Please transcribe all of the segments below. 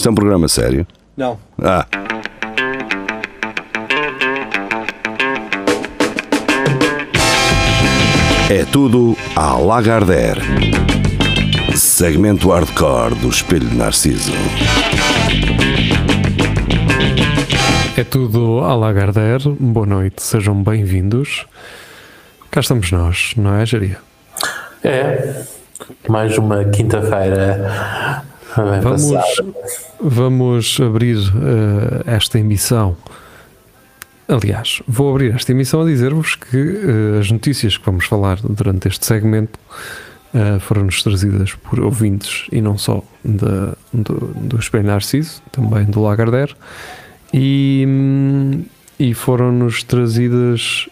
Isto é um programa sério? Não. Ah. É tudo à Lagardère. Segmento hardcore do Espelho de Narciso. É tudo à Lagardère. Boa noite, sejam bem-vindos. Cá estamos nós, não é, Jaria? É, mais uma quinta-feira. Vamos, vamos abrir eh, esta emissão. Aliás, vou abrir esta emissão a dizer-vos que eh, as notícias que vamos falar durante este segmento eh, foram-nos trazidas por ouvintes e não só do, do Espelho Narciso, também do Lagardère, e, e foram-nos trazidas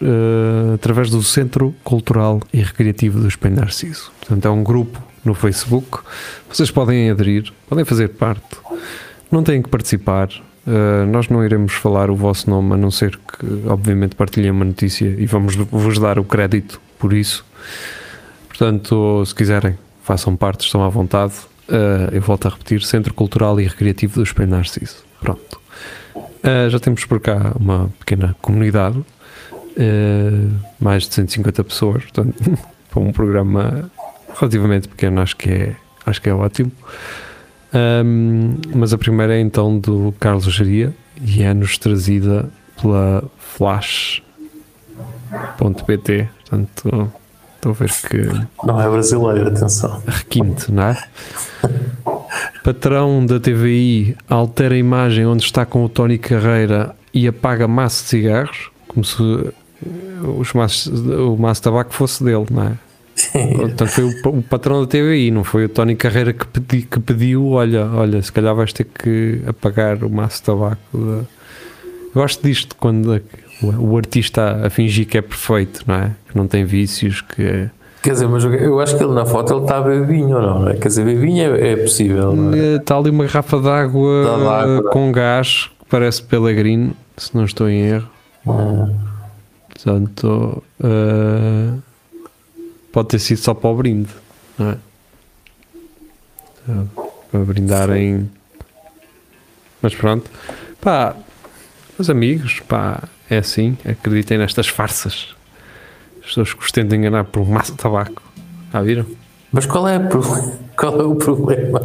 através do Centro Cultural e Recreativo do Espelho Narciso. Portanto, é um grupo no Facebook. Vocês podem aderir, podem fazer parte, não têm que participar. Uh, nós não iremos falar o vosso nome, a não ser que, obviamente, partilhem uma notícia e vamos vos dar o crédito por isso. Portanto, se quiserem, façam parte, estão à vontade. Uh, eu volto a repetir: Centro Cultural e Recreativo do Espelho Narciso. Pronto. Uh, já temos por cá uma pequena comunidade, mais de 150 pessoas, portanto, para um programa relativamente pequeno, acho que é, acho que é ótimo. Um, mas a primeira é então do Carlos Geria e é-nos trazida pela Flash.pt. Portanto, estou a ver que Não é brasileiro, atenção. requinte, não é? Patrão da TVI altera a imagem onde está com o Tony Carreira e apaga maço de cigarros, como se os maços, o maço de tabaco fosse dele, não é? Portanto, foi o, o patrão da TVI, não foi o Tony Carreira que, pedi- que pediu: olha, olha, se calhar vais ter que apagar o maço de tabaco. da-" Eu gosto disto quando a- o, o artista a fingir que é perfeito, não é? Que não tem vícios, que é. Quer dizer, mas eu acho que ele na foto ele está a beber vinho ou não? não é? Quer dizer, beber vinho é, é possível. É? Está ali uma garrafa d'água Dá d'água. com gás que parece Pellegrino, se não estou em erro. Hum. Portanto, eh, pode ter sido só para o brinde, não é? Para brindarem. Mas pronto, pá, meus amigos, pá, é assim, acreditem nestas farsas. As pessoas que os tentam enganar por um maço de tabaco. Já viram? Mas qual é, qual é o problema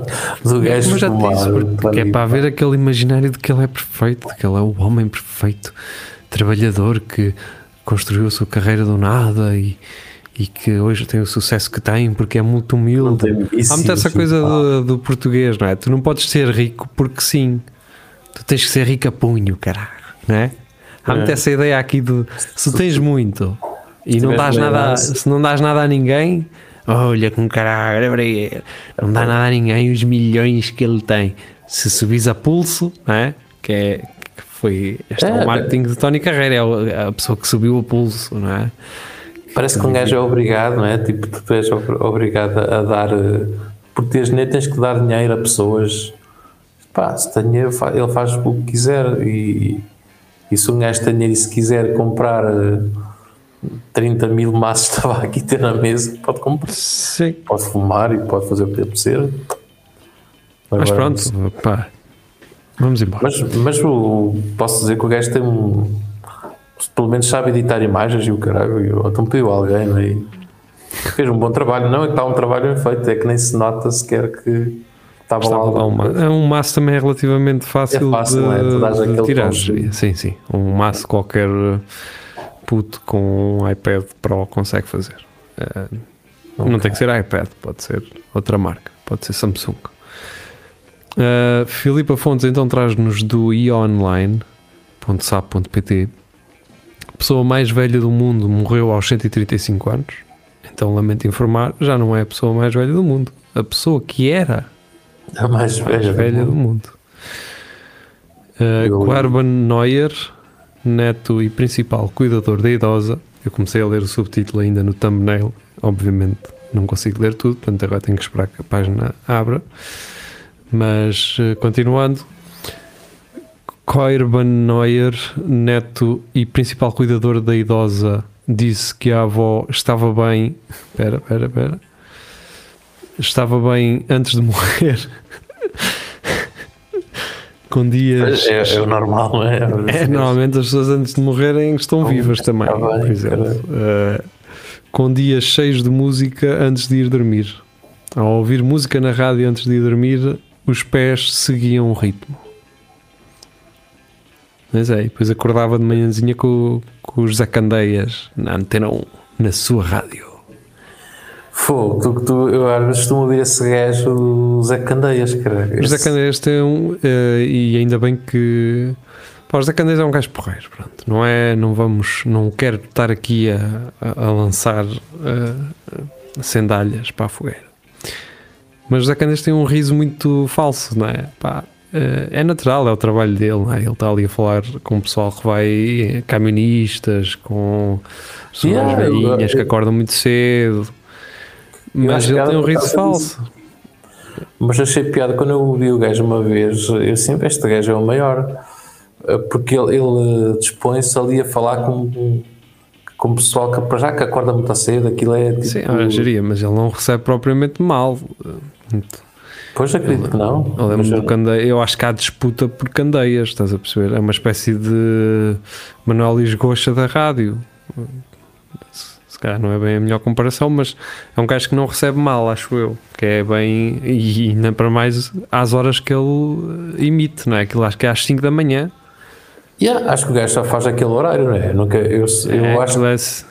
do gajo Mas já disse, porque é para haver aquele imaginário de que ele é perfeito, de que ele é o homem perfeito, trabalhador que construiu a sua carreira do nada e, e que hoje tem o sucesso que tem porque é muito Não humilde. Há muito essa coisa do, do português, não é? Tu não podes ser rico porque sim, tu tens que ser rico a punho, caralho, não é? Há muito É. essa ideia aqui de se tens muito e não tiveres dás nada, a- se não dás nada a ninguém, olha com caralho, não dá nada a ninguém os milhões que ele tem. Se subis a pulso, não é? Que é que foi este é, É, o marketing de Tony Carreira, é a pessoa que subiu a pulso, não é? Parece que um gajo é obrigado, não é? Tipo, tu és ob- obrigado a dar. Porque teres dinheiro, tens que dar dinheiro a pessoas. Pá, se tem dinheiro, ele faz o que quiser. E, e se um gajo tem dinheiro e se quiser comprar eh, 30 mil maços de tabaco e ter na mesa, pode comprar. Sim. Pode fumar e pode fazer o que apetecer. Mas pronto, pá, vamos embora. Mas, mas o, posso dizer que o gajo tem um. Pelo menos sabe editar imagens e o caralho. e o- Então pediu alguém é? e fez um bom trabalho. Não é que está um trabalho bem feito, é que nem se nota sequer que estava lá. Estava lá um. É um maço também é relativamente fácil, É fácil, de, é? De tirar. Sim, sim. Um maço qualquer uh, puto com um iPad Pro consegue fazer. Uh, Não tem que ser iPad, pode ser outra marca, pode ser Samsung. Uh, Filipa Fontes então traz-nos do ionline.sap.pt pessoa mais velha do mundo morreu aos 135 anos. Então lamento informar, já não é a pessoa mais velha do mundo. A pessoa que era A mais velha. mais velha do mundo. Uh, Eu- Quarban Neuer, neto e principal cuidador da idosa. Eu comecei a ler o subtítulo ainda no thumbnail, obviamente não consigo ler tudo, portanto agora tenho que esperar que a página abra. Mas uh, continuando, Coirban Neuer, neto e principal cuidador da idosa, disse que a avó estava bem. Espera, espera, espera. Estava bem antes de morrer. com dias. É, é o normal, é? É, normalmente as pessoas antes de morrerem estão vivas também, está bem, por exemplo. Uh, com dias cheios de música antes de ir dormir. Ao ouvir música na rádio antes de ir dormir, os pés seguiam o ritmo. Mas é, depois acordava de manhãzinha com, com os Zé Candeias na antena 1, na sua rádio. Fogo, tu, tu, eu às vezes costumo ouvir esse gajo, o Zé Candeias, cara. Os Zé Candeias tem um, eh, e ainda bem que. Pá, o Zé Candeias é um gajo porreiro, pronto. Não é, não vamos, não quero estar aqui a, a- a lançar sandálias para a fogueira. Mas o Zé Candeias tem um riso muito falso, não é? Pá, é natural, é o trabalho dele, é? Ele está ali a falar com o pessoal que vai, camionistas, com pessoas Yeah, eu- velhinhas que acordam muito cedo. Mas ele tem um riso falso. Mas achei piada quando eu ouvi o gajo uma vez, eu sempre, este gajo é o maior, Eh, porque ele, ele eh, dispõe-se ali a falar com, com o pessoal que para já que acorda muito cedo, aquilo é tipo. Sim, geria, mas ele não recebe propriamente mal. Pois acredito que não. Eu lembro do eu- candeia, eu acho que há disputa por candeias, estás a perceber? É uma espécie de Manuel Lisgocha da rádio. Se calhar não é bem a melhor comparação, mas é um gajo que não recebe mal, acho eu. Que é bem. E ainda para mais às horas que ele emite, não é? Aquilo acho que é às 5 da manhã. Yeah, acho que o gajo só faz aquele horário, não é? Nunca, eu, eu é, acho é sei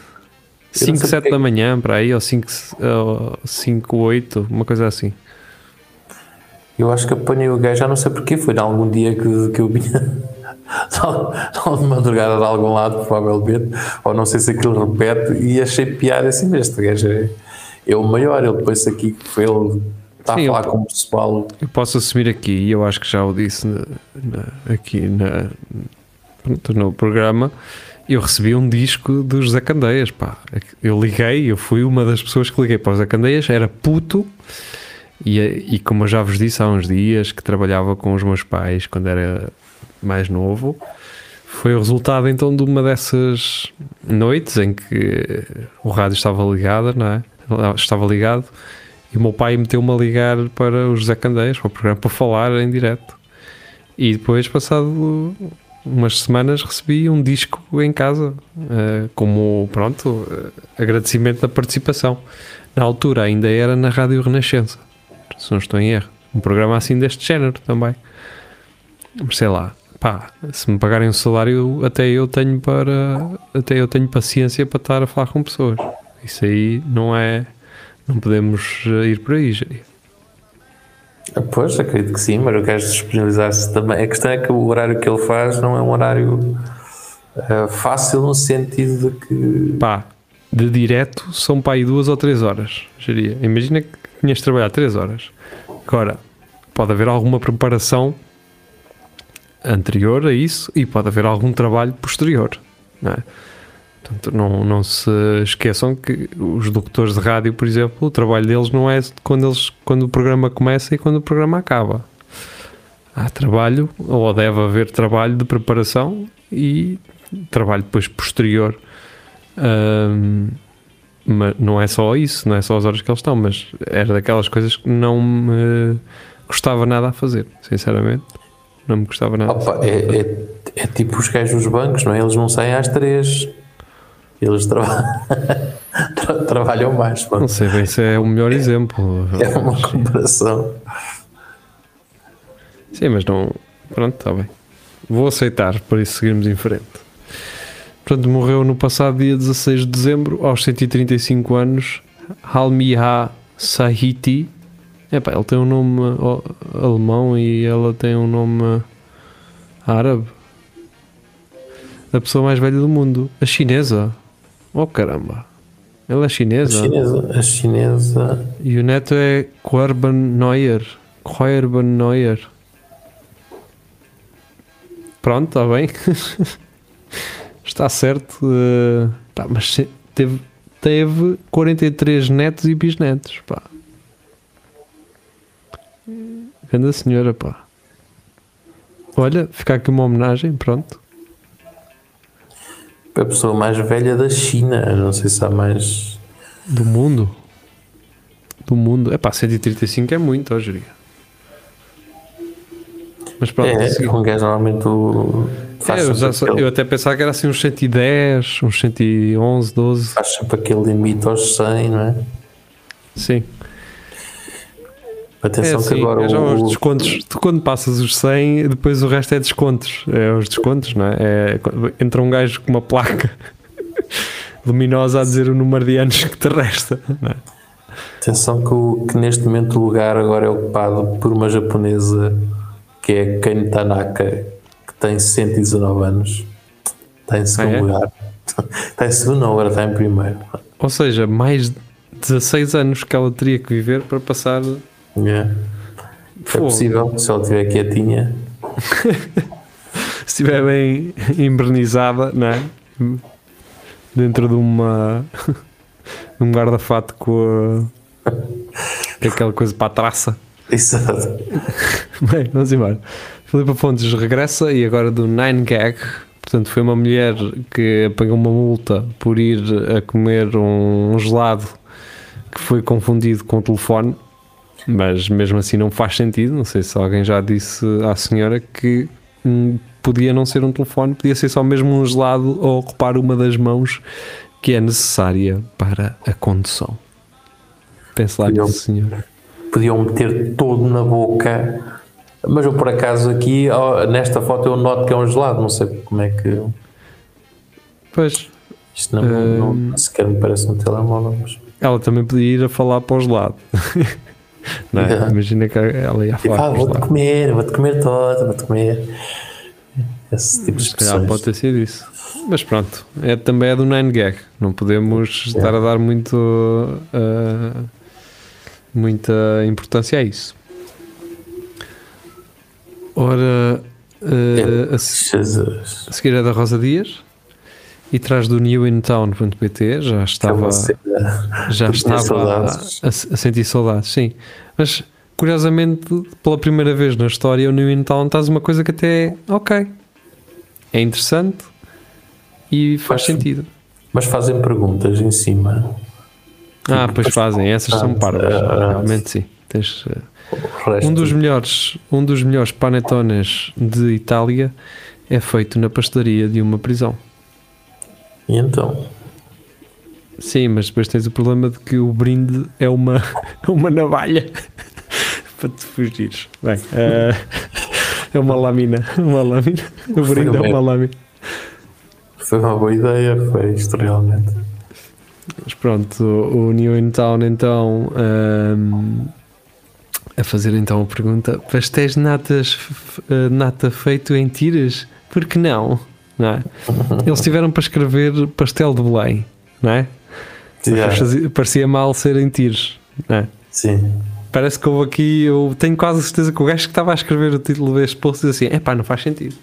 5, porque 7 é da manhã, para aí, ou 5, 5, 8, uma coisa assim. Eu acho que apanhei o gajo, já não sei porquê, foi de algum dia que, que eu vinha só de madrugada de algum lado, provavelmente, ou não sei se aquilo repete, e achei piada assim, mas este gajo é, é o maior, ele depois aqui, foi ele está Sim, a falar ele- com o pessoal, Eu posso assumir aqui, e eu acho que já o disse na- na- aqui na, no programa, eu recebi um disco dos Zé Candeias, pá. Eu liguei, eu fui uma das pessoas que liguei para os Zé Candeias, era puto, e, e como eu já vos disse há uns dias, que trabalhava com os meus pais quando era mais novo, foi o resultado então de uma dessas noites em que o rádio estava ligado, não é? Estava ligado e o meu pai meteu-me a ligar para os Zé Candeias, para o programa, para falar em direto. E depois, passado umas semanas, recebi um disco em casa, eh, como, pronto, eh, agradecimento da participação. Na altura ainda era na Rádio Renascença, se não estou em erro. Um programa assim deste género também. Sei lá, pá, se me pagarem o salário, até eu tenho para, até eu tenho paciência para estar a falar com pessoas. Isso aí não é, não podemos eh, ir por aí, Jair. Ah, pois, acredito que sim, mas o gajo disponibilizar-se também, a questão é que o horário que ele faz não é um horário ah, fácil no sentido de que pá, de direto são para aí duas ou três horas. Geria. Imagina que tinhas de trabalhar três horas. Agora, pode haver alguma preparação anterior a isso e pode haver algum trabalho posterior. Não é? Portanto, não, não se esqueçam que os locutores de rádio, por exemplo, o trabalho deles não é quando, eles, quando o programa começa e quando o programa acaba. Há trabalho, ou deve haver trabalho de preparação e trabalho depois posterior. Mas não é só isso, não é só as horas que eles estão, mas era daquelas coisas que não me gostava nada a fazer, sinceramente. Não me gostava nada. Opa, é, é, é tipo os gajos dos bancos, não é? Eles não saem às três. Eles traba- tra- trabalham mais. Não sei bem se é o melhor exemplo. É uma comparação. Sim, mas não. Pronto, está bem. Vou aceitar, por isso seguirmos em frente. Portanto, morreu no passado dia 16 de dezembro, aos 135 anos, Halmiha Sahiti. Epá, ele tem um nome alemão e ela tem um nome árabe. A pessoa mais velha do mundo, a chinesa. Oh caramba, ela é A chinesa. chinesa, a chinesa E o neto é Korban Neuer. Korban Neuer. Pronto, está bem. Está certo. pá, mas teve, teve 43 netos e bisnetos. Pá. Grande senhora, pá. Olha, fica aqui uma homenagem, pronto. a pessoa mais velha da China. Não sei se há mais. Do mundo. Do mundo. É pá, 135 é muito, ó, Jeria. Mas pronto, É, sim. um gajo normalmente o- É, eu, já aquele, eu até pensava que era assim uns 110, uns 111, 12. faz sempre aquele limite aos 100, não é? Sim. É Atenção assim, que agora é já os o, descontos. Tu quando passas os 100, depois o resto é descontos. É os descontos, não é? é entra um gajo com uma placa luminosa a dizer o número de anos que te resta. Não é? atenção que, o- que neste momento o lugar agora é ocupado por uma japonesa que é Kane Tanaka, tem 119 anos. Está em segundo Ah, é? lugar. Está em segundo, não, agora está em primeiro. Ou seja, mais de 16 anos que ela teria que viver para passar. É. É possível, se ela estiver quietinha. Se estiver bem invernizada, não é? Dentro de uma. de um guarda-fato com, a- com aquela coisa para a traça. Exato. Bem, vamos embora. Filipa Fontes regressa e agora do 9gag. Portanto, foi uma mulher que pagou uma multa por ir a comer um gelado que foi confundido com o telefone, mas mesmo assim não faz sentido. Não sei se alguém já disse à senhora que hum, podia não ser um telefone, podia ser só mesmo um gelado ou ocupar uma das mãos que é necessária para a condução. Pense lá nisso, senhora. Podiam meter todo na boca. Mas eu por acaso aqui, nesta foto eu noto que é um gelado, não sei como é que. Pois, Isto não, Hum. não sequer me parece um telemóvel, mas. Ela também podia ir a falar para os lados. Não é? Imagina que ela ia Tipo, falar ah, vou-te comer, vou-te comer todo, vou-te comer. Esse tipo de expressões. pode ter sido isso. Mas pronto, é, também é do 9gag. Não podemos estar a dar muito, ah, muita importância a isso. Ora, ah, a, Jesus. a seguir é da Rosa Dias e traz do newintown.pt. Já É estava. cena. já estava a, a sentir saudades, sim. Mas curiosamente, pela primeira vez na história, o New In Town estás uma coisa que até é ok, é interessante e faz Faz- sentido. Mas fazem perguntas em cima. Ah, pois fazem, essas são parvas, Ah, realmente sim. Tens, eh, resto, um dos melhores, um dos melhores panetones de Itália é feito na pastelaria de uma prisão. E então? Sim, mas depois tens o problema de que o brinde é uma, uma navalha para te fugires. Bem, eh, é uma lâmina. Uma lâmina. O brinde é uma lâmina. Foi uma boa ideia, foi isto realmente. Mas pronto, o, New in Town então ehm, a fazer então a pergunta: pastéis de natas, eh, nata feito em tiras? Por que não? não é? Eles tiveram para escrever pastel de Belém, não é? Yeah, fazia- parecia mal ser em tiros, não é? Sim. Parece que houve aqui, eu tenho quase certeza que o gajo que estava a escrever o título deste post diz assim: é pá, não faz sentido.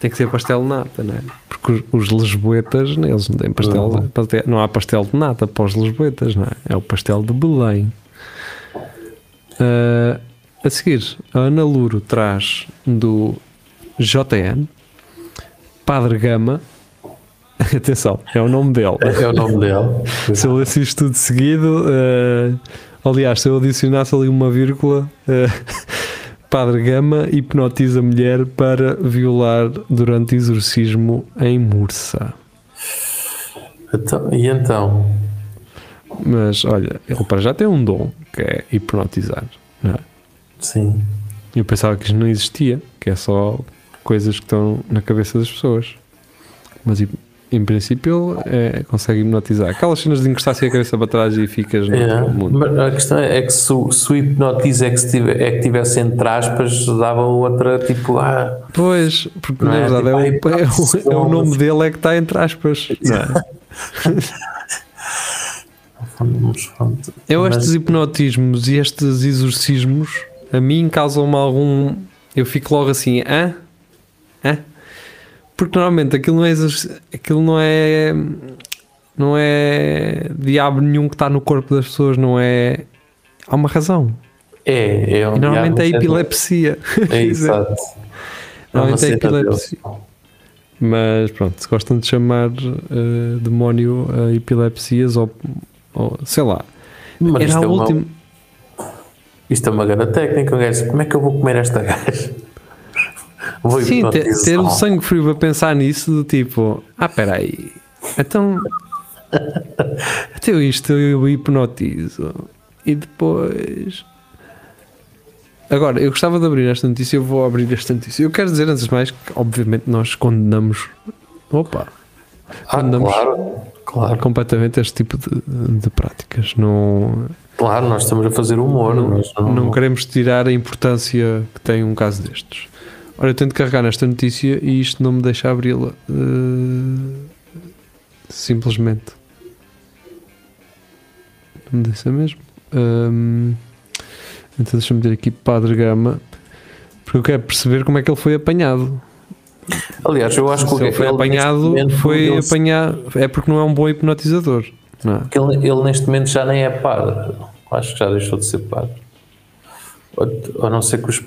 Tem que ser pastel de nata, não é? Porque os, lisboetas, eles não têm pastel, Não. pastel- não há pastel de nata para os lisboetas, não é? É o pastel de Belém. Ah, a seguir, a Ana Luro traz do JN Padre Gama. Atenção, é o nome dele. É o nome dele. Se eu lesse isto tudo seguido, eh, aliás, se eu adicionasse ali uma vírgula, eh, Padre Gama hipnotiza a mulher para violar durante exorcismo em Mursa. Então, e então? Mas olha, ele para já tem um dom que é hipnotizar. Não é? Sim. Eu pensava que isto não existia, que é só coisas que estão na cabeça das pessoas. Mas em- princípio ele é, consegue hipnotizar. Aquelas cenas de encostar-se a cabeça para trás e ficas no É, mundo. Mas a questão é que se, o- se o hipnotiza é que, tive- é que tivesse entre aspas, dava outra tipo, ah, Pois, porque na é? verdade é, Tipo, é, o, é o nome dele é que está entre aspas. não é? vamos, vamos. Eu Mas- estes hipnotismos e estes exorcismos a mim causam-me algum. Eu fico logo assim, hã? Hã? Porque normalmente aquilo não é exorci- aquilo não é não é diabo nenhum que está no corpo das pessoas, não é. Há uma razão. É, é um E normalmente é diabo, epilepsia. É exato. É Normalmente é dele. epilepsia. Mas pronto, se gostam de chamar eh, demónio a epilepsias ou, ou sei lá. Mas Era isto, a é uma, última. isto é uma grande técnica, um gajo, como é que eu vou comer esta gaja? Vou Sim, ter, ter o sangue frio para pensar nisso, do tipo, ah, peraí, então. Até isto eu hipnotizo. E depois. Agora, eu gostava de abrir esta notícia, eu vou abrir esta notícia. Eu quero dizer, antes de mais, que obviamente nós condenamos. Opa! Ah, Andamos- claro, claro, Completamente este tipo de, de práticas. Não, claro, nós estamos a fazer humor. nós não, não queremos tirar a importância que tem um caso destes. Ora, eu tento carregar nesta notícia e isto não me deixa abri-la. Eh, simplesmente. Não me deixa mesmo. Ahm, então deixa-me ver aqui Padre Gama. Porque eu quero perceber como é que ele foi apanhado. Aliás, eu acho que ele foi ele, neste apanhado, foi apanhado. É porque não é um bom hipnotizador. Não é? Ele, ele neste momento já nem é padre. Acho que já deixou de ser padre. Ou, a não ser que os,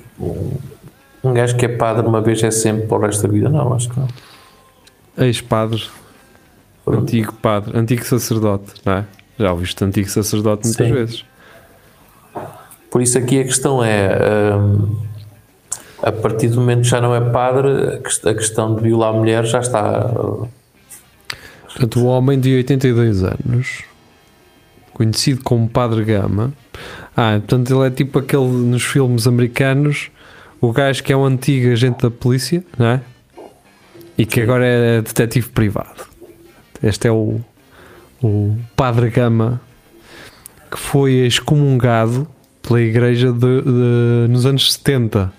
um gajo que é padre uma vez é sempre para o resto da vida. Não, acho que não. Ex-padre. Antigo padre. Antigo sacerdote. Não é? Já ouviste antigo sacerdote muitas Sim. vezes. Por isso aqui a questão é, hum, a partir do momento que já não é padre, a quest- a questão de violar a mulher já está. Portanto, o homem de 82 anos, conhecido como Padre Gama, ah, portanto, ele é tipo aquele nos filmes americanos, o gajo que é um antigo agente da polícia, não é? E que agora é detetive privado. Este é o, o Padre Gama que foi excomungado pela igreja de, de- nos anos 70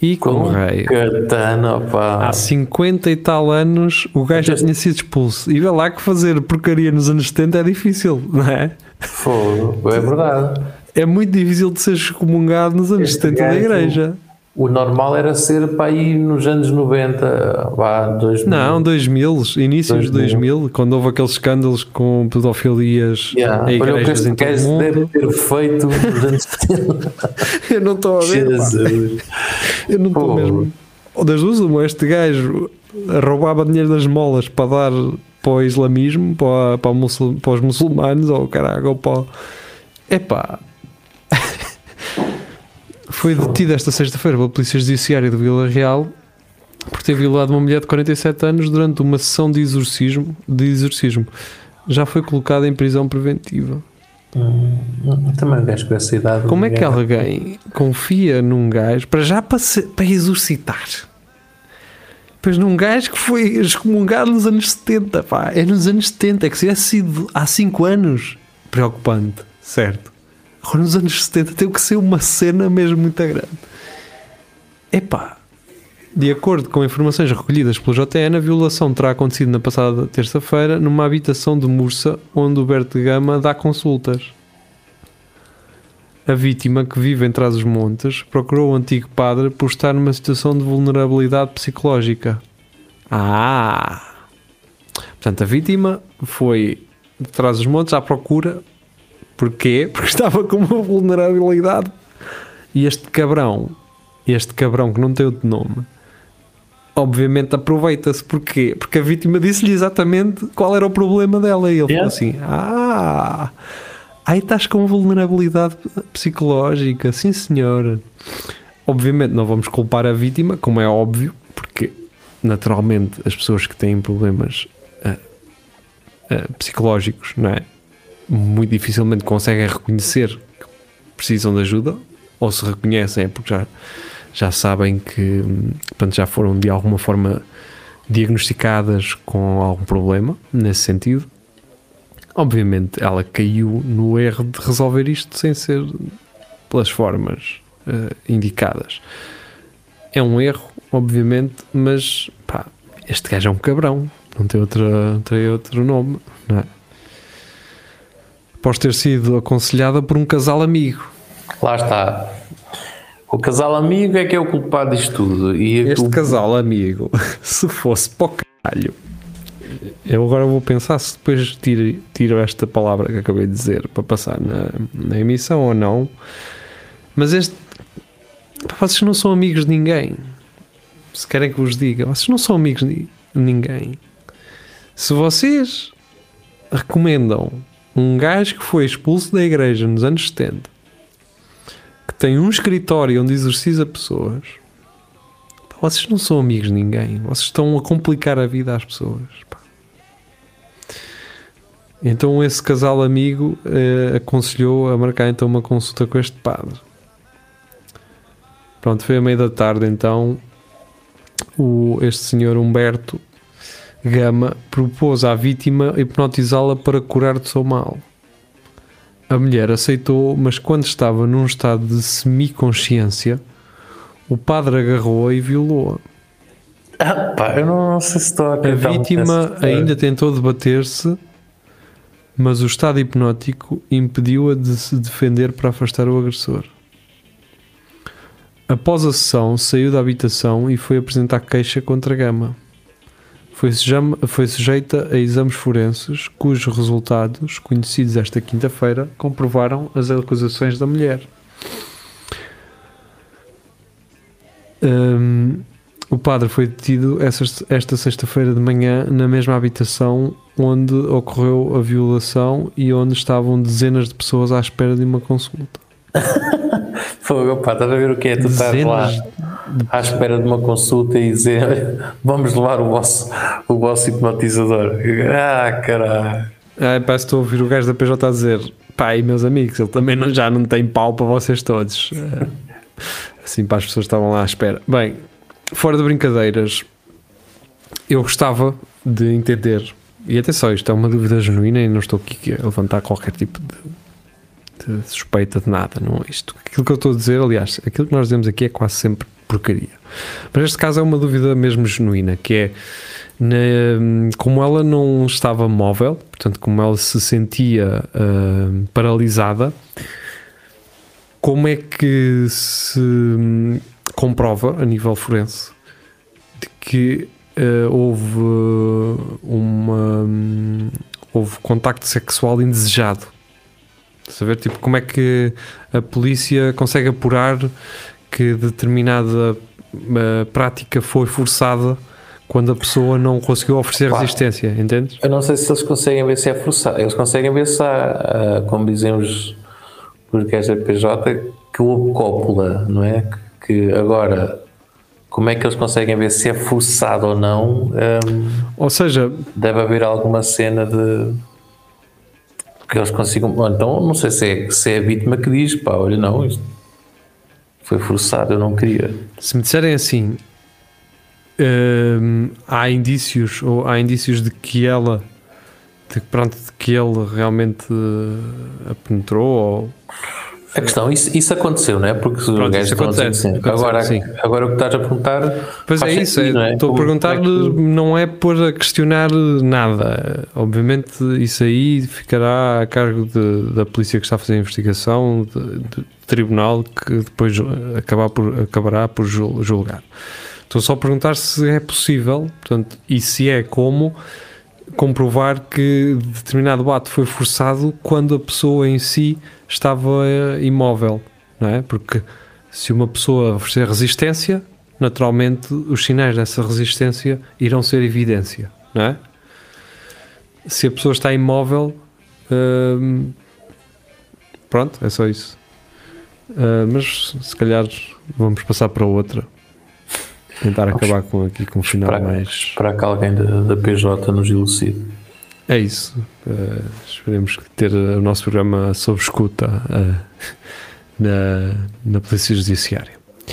e com o rei. katana, opá. Há 50 e tal anos o gajo já tinha sido expulso. E vê lá que fazer porcaria nos anos 70 é difícil, não é? Fogo, é verdade. É muito difícil de ser excomungado nos anos Este 70 da igreja. O normal era ser para aí nos anos 90, vá, 2000. Não, 2000, inícios de 2000, quando houve aqueles escândalos com pedofilias Yeah. a Olha o que igrejas este em deve ter feito nos anos 70. Eu não estou a ver, pá. Eu não estou mesmo. Ou das duas, uma, este gajo roubava dinheiro das molas para dar para o islamismo, para, para, o muçul- para os muçulmanos, ou caralho, ou para. Epá. Foi detido esta sexta-feira pela Polícia Judiciária de Vila Real por ter violado uma mulher de 47 anos durante uma sessão de exorcismo. De exorcismo. Já foi colocado em prisão preventiva. Hum, Também gajo com essa idade. Como é que alguém confia num gajo para já para, se- para exorcitar? Pois num gajo que foi excomungado nos anos 70, pá. É nos anos 70, é que se tivesse sido há 5 anos, preocupante, certo? Agora nos anos 70 teve que ser uma cena mesmo muito grande. Epá, de acordo com informações recolhidas pelo JN, a violação terá acontecido na passada terça-feira numa habitação de Mursa, onde o Berto Gama dá consultas. A vítima, que vive em trás os montes, procurou o antigo padre por estar numa situação de vulnerabilidade psicológica. Ah! Portanto, a vítima foi de trás os montes à procura. Porquê? Porque estava com uma vulnerabilidade. E este cabrão, este cabrão que não tem outro nome, obviamente aproveita-se. Porquê? Porque a vítima disse-lhe exatamente qual era o problema dela. E ele Yeah. falou assim: Ah, aí estás com vulnerabilidade psicológica, sim senhora. Obviamente não vamos culpar a vítima, como é óbvio, porque naturalmente as pessoas que têm problemas ah, ah, psicológicos, não é? Muito dificilmente conseguem reconhecer que precisam de ajuda, ou se reconhecem é porque já, já sabem que portanto, já foram de alguma forma diagnosticadas com algum problema nesse sentido. Obviamente ela caiu no erro de resolver isto sem ser pelas formas eh, indicadas. É um erro, obviamente, mas pá, este gajo é um cabrão, não tem, outra, tem outro nome, não é? Após ter sido aconselhada por um casal amigo. Lá está. O casal amigo é que é o culpado disto tudo. E Este o- casal amigo, se fosse para o caralho, eu agora vou pensar se depois tiro, tiro esta palavra que acabei de dizer para passar na, na emissão ou não. Mas este. Vocês não são amigos de ninguém. Se querem que vos diga, vocês não são amigos de ninguém. Se vocês recomendam um gajo que foi expulso da igreja nos anos 70 que tem um escritório onde exorciza pessoas, Vocês não são amigos de ninguém. Vocês estão a complicar a vida às pessoas. Então esse casal amigo eh, aconselhou a marcar então uma consulta com este padre. Pronto, foi a meio da tarde então o, este senhor Humberto Gama propôs à vítima hipnotizá-la para curar do seu mal. A mulher aceitou, mas quando estava num estado de semiconsciência, o padre agarrou-a e violou-a. Ah, pá, eu não, não sei se estou a A vítima ainda tentou debater-se, mas o estado hipnótico impediu-a de se defender para afastar o agressor. Após a sessão, saiu da habitação e foi apresentar queixa contra Gama. Foi, sujam- foi sujeita a exames forenses, cujos resultados, conhecidos esta quinta-feira, comprovaram as acusações da mulher. Hum, o padre foi detido essa- esta sexta-feira de manhã na mesma habitação onde ocorreu a violação e onde estavam dezenas de pessoas à espera de uma consulta. Fogo, pá, estás a ver o que é? Tu estás lá Dezenas à espera de uma consulta e dizer "Olha, vamos levar o vosso, o vosso hipnotizador. Ah, caralho. Ah, parece que estou a ouvir o gajo da PJ a dizer: pai, meus amigos, ele também não- já não tem pau para vocês todos. Ah, assim, para as pessoas que estavam lá à espera. Bem, fora de brincadeiras, eu gostava de entender, e atenção, isto é uma dúvida genuína e não estou aqui a levantar qualquer tipo de, de suspeita de nada, não é isto. Aquilo que eu estou a dizer, aliás, aquilo que nós dizemos aqui é quase sempre porcaria. Mas neste caso é uma dúvida mesmo genuína, que é na- como ela não estava móvel, portanto, como ela se sentia ah, paralisada, como é que se hum, comprova a nível forense de que ah, houve uma hum, houve contacto sexual indesejado? Saber tipo como é que a polícia consegue apurar que determinada ah, prática foi forçada quando a pessoa não conseguiu oferecer Pá. resistência, entendes? Eu não sei se eles conseguem ver se é forçado. Eles conseguem ver se há, ah, como dizem os, os gajos da PJ, que houve cópula, não é? Que, que agora, como é que eles conseguem ver se é forçado ou não? Hum, Ou seja, deve haver alguma cena de que eles consigam. ou Então, não sei se é, se é a vítima que diz, pá, olha, não, isto foi forçado, eu não queria. se me disserem assim, hum, há indícios ou há indícios de que ela, de, pronto, de que ele realmente eh, a penetrou ou A questão, isso, isso aconteceu, não é? Porque Pronto, isso acontece, aconteceu, Agora, sim. agora o que estás a perguntar. Pois é isso, sentido, não é? estou a Como- perguntar, como é não é por a questionar nada. Obviamente, isso aí ficará a cargo de- da polícia que está a fazer a investigação, de- do tribunal que depois acabar por, acabará por jul- julgar. Estou só a perguntar se é possível, portanto, e se é como comprovar que determinado ato foi forçado quando a pessoa em si estava eh, imóvel, não é? Porque se uma pessoa oferecer resistência, naturalmente os sinais dessa resistência irão ser evidência, não é? Se a pessoa está imóvel, hum, pronto, é só isso. Ah, mas se calhar vamos passar para outra. Tentar acabar com aqui com um final Para, mais. para que alguém da, da PJ nos elucide. É isso. Uh, esperemos ter o nosso programa sob escuta uh, na, na Polícia Judiciária. A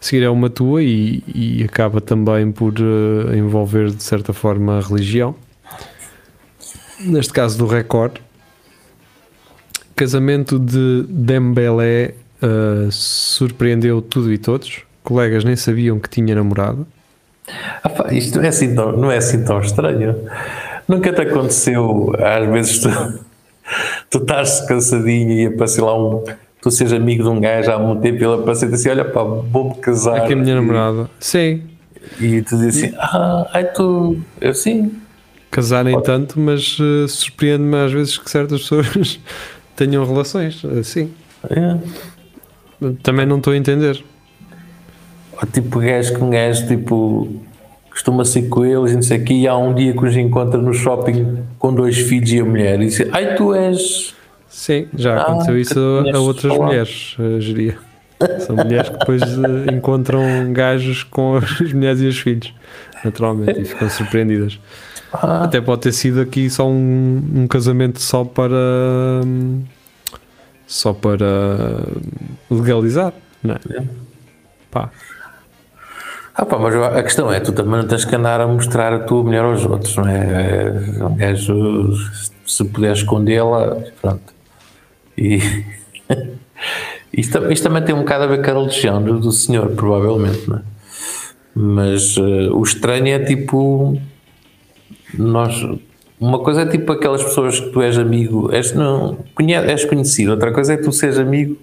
seguir é uma tua e, e acaba também por uh, envolver de certa forma a religião. Neste caso do Record, casamento de Dembélé surpreendeu tudo e todos. Colegas nem sabiam que tinha namorada. Ah, pá, isto não é, assim tão, não é assim tão estranho. Nunca te aconteceu, às vezes, tu, tu estás cansadinho e aparece lá um. Tu seres amigo de um gajo há muito tempo e ele aparece assim: olha, pá, vou-me casar. Aqui a minha e, namorada. Sim, E tu dizes assim: ah, ai tu. Eu sim. casar nem tanto, mas uh, surpreende-me às vezes que certas pessoas tenham relações assim. É. Também não estou a entender. Tipo gajo com gajo, tipo, costuma-se ir com eles e não sei o quê, e há um dia que os encontra no shopping com dois filhos e a mulher, e diz, ai tu és... Sim, já Ah, aconteceu que isso a, a outras falado. mulheres, a geria. São mulheres que depois eh, encontram gajos com as mulheres e os filhos, naturalmente, e ficam surpreendidas. Ah, Até pode ter sido aqui só um, um casamento só para só para legalizar, não é? Pá, ah, pá, mas a questão é, tu também não tens que andar a mostrar a tua mulher aos outros, não é? É, gajo, se puder escondê-la, pronto. E isto, isto também tem um bocado a ver com a religião do, do senhor, provavelmente, não é? Mas eh, o estranho é tipo, nós, uma coisa é tipo aquelas pessoas que tu és amigo, és, não, és conhecido, outra coisa é tu seres amigo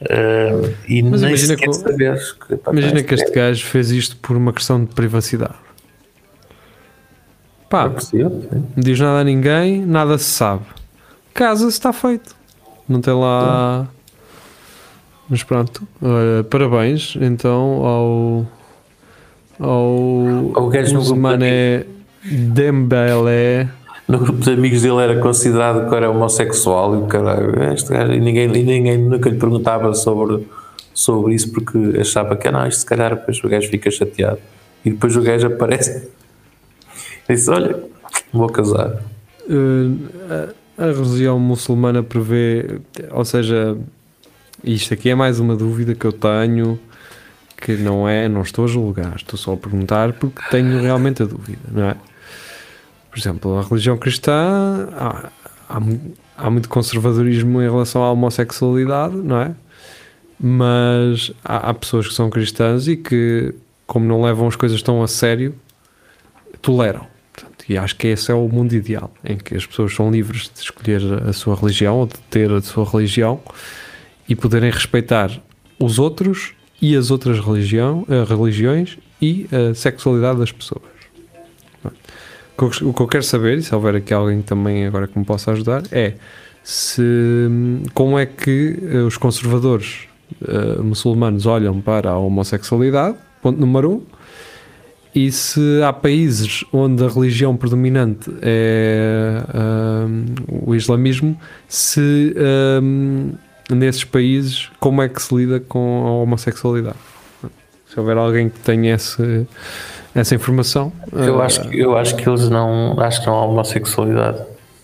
eh, e Mas nem imagina que- que, pá, imagina isto que este é- gajo fez isto por uma questão de privacidade. é Pá, possível, sim. não diz nada a ninguém, nada se sabe. Casa está feito. Não tem lá. Mas pronto, olha, parabéns então ao. ao. O gajo no Ousmane Dembélé. No grupo de amigos dele era considerado que era homossexual e caralho, este gajo, e ninguém, e ninguém nunca lhe perguntava sobre, sobre isso porque achava que ah, não, isto se calhar depois o gajo fica chateado e depois o gajo aparece e disse: Olha, vou casar. Uh, a, a religião muçulmana prevê, ou seja, isto aqui é mais uma dúvida que eu tenho, que não é, não estou a julgar, estou só a perguntar porque tenho realmente a dúvida, não é? Por exemplo, a religião cristã há, há, há muito conservadorismo em relação à homossexualidade, não é? Mas há, há pessoas que são cristãs e que, como não levam as coisas tão a sério, toleram. Portanto, e acho que esse é o mundo ideal, em que as pessoas são livres de escolher a sua religião ou de ter a sua religião e poderem respeitar os outros e as outras religião, eh, religiões e a sexualidade das pessoas. O que eu- quero saber, e se houver aqui alguém também agora que me possa ajudar, é se como é que eh, os conservadores eh, muçulmanos olham para a homossexualidade, ponto número um, e se há países onde a religião predominante é ahm, o islamismo, se nesses países como é que se lida com a homossexualidade? Se houver alguém que tenha esse, essa informação, Eu acho, que- eu acho que eles não. Acho que não há homossexualidade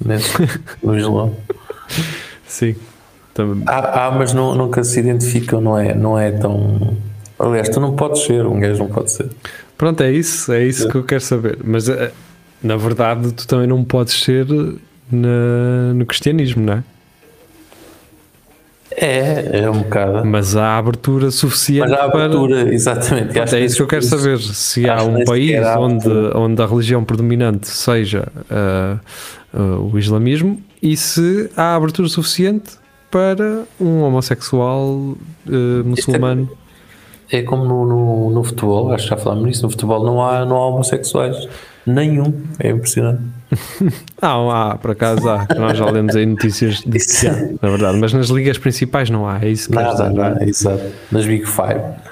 nesse, no Islão. sim. Também- Há, há, mas nu- nunca se identificam, não é, não é tão. Aliás, tu não podes ser, um gajo não pode ser. Pronto, é isso, é isso que eu quero saber. Mas eh, na verdade, tu também não podes ser na- no cristianismo, não é? É, é um bocado. Mas há abertura suficiente Mas há para. abertura, exatamente. e Pronto, é isso que eu quero saber. Se há um país onde, onde a religião predominante seja ah, ah, o islamismo e se há abertura suficiente para um homossexual ah, muçulmano. É como no, no, no futebol, acho que já falámos nisso. No futebol não há, não há homossexuais. Nenhum. É impressionante. Ah, há, por acaso há. Nós já lemos aí notícias de na verdade, mas nas ligas principais não há. É isso que Nada, dizer, não é? exato. Nas Big Five.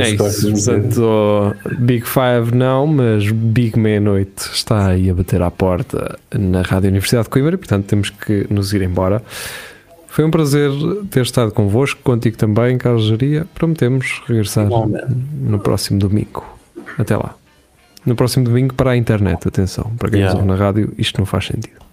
É isso, portanto, Big Five não, mas Big Meia-Noite está aí a bater à porta na Rádio Universidade de Coimbra e, portanto, temos que nos ir embora. Foi um prazer ter estado convosco, contigo também, Carlos Jaria. Prometemos regressar Igualmente. no próximo domingo. Até lá. No próximo domingo para a internet, atenção. Para quem Yeah. ouve na rádio, isto não faz sentido.